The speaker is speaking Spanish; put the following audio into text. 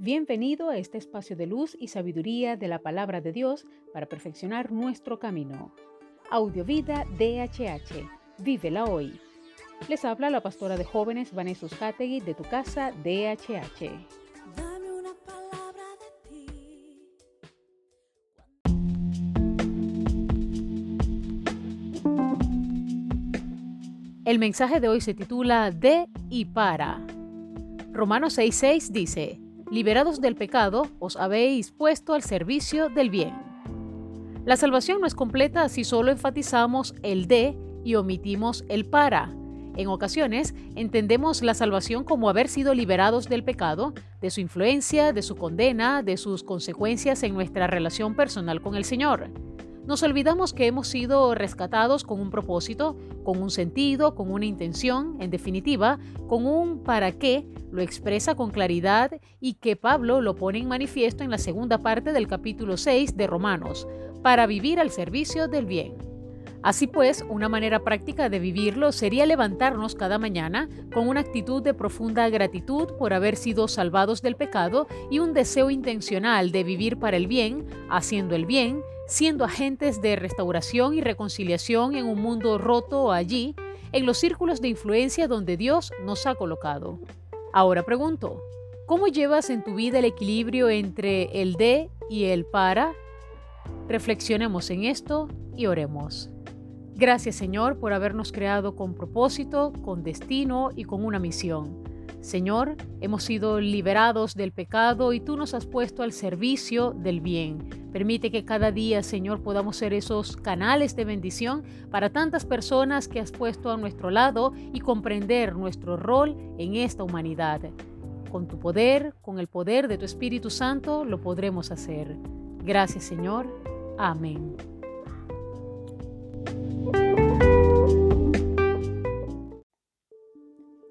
Bienvenido a este espacio de luz y sabiduría de la palabra de Dios para perfeccionar nuestro camino. Audiovida DHH. Vívela hoy. Les habla la pastora de jóvenes Vanessa Hategui de tu casa DHH. Dame una palabra de ti. El mensaje de hoy se titula De y para. Romanos 6:6 dice, Liberados del pecado, os habéis puesto al servicio del bien. La salvación no es completa si solo enfatizamos el de y omitimos el para. En ocasiones entendemos la salvación como haber sido liberados del pecado, de su influencia, de su condena, de sus consecuencias en nuestra relación personal con el Señor. Nos olvidamos que hemos sido rescatados con un propósito, con un sentido, con una intención, en definitiva, con un para qué, lo expresa con claridad y que Pablo lo pone en manifiesto en la segunda parte del capítulo 6 de Romanos, para vivir al servicio del bien. Así pues, una manera práctica de vivirlo sería levantarnos cada mañana con una actitud de profunda gratitud por haber sido salvados del pecado y un deseo intencional de vivir para el bien, haciendo el bien, siendo agentes de restauración y reconciliación en un mundo roto allí, en los círculos de influencia donde Dios nos ha colocado. Ahora pregunto, ¿cómo llevas en tu vida el equilibrio entre el de y el para? Reflexionemos en esto y oremos. Gracias Señor por habernos creado con propósito, con destino y con una misión. Señor, hemos sido liberados del pecado y tú nos has puesto al servicio del bien. Permite que cada día, Señor, podamos ser esos canales de bendición para tantas personas que has puesto a nuestro lado y comprender nuestro rol en esta humanidad. Con tu poder, con el poder de tu Espíritu Santo, lo podremos hacer. Gracias, Señor. Amén.